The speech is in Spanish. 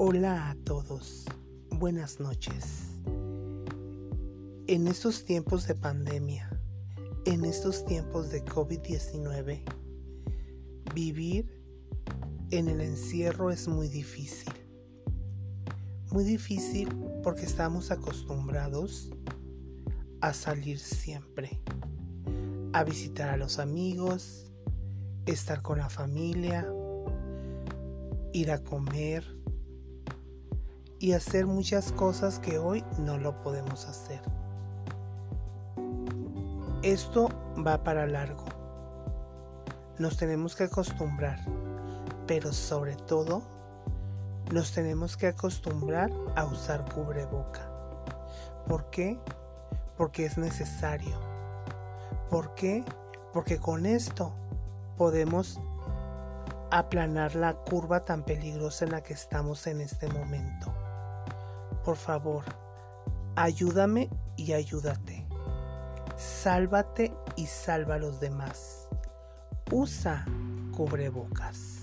Hola a todos, buenas noches. En estos tiempos de pandemia, en estos tiempos de COVID-19, vivir en el encierro es muy difícil. Muy difícil porque estamos acostumbrados a salir siempre, a visitar a los amigos, estar con la familia, ir a comer y hacer muchas cosas que hoy no lo podemos hacer. Esto va para largo. Nos tenemos que acostumbrar, pero sobre todo nos tenemos que acostumbrar a usar cubreboca. ¿Por qué? Porque es necesario. ¿Por qué? Porque con esto podemos aplanar la curva tan peligrosa en la que estamos en este momento. Por favor, ayúdame y ayúdate. Sálvate y salva a los demás. Usa cubrebocas.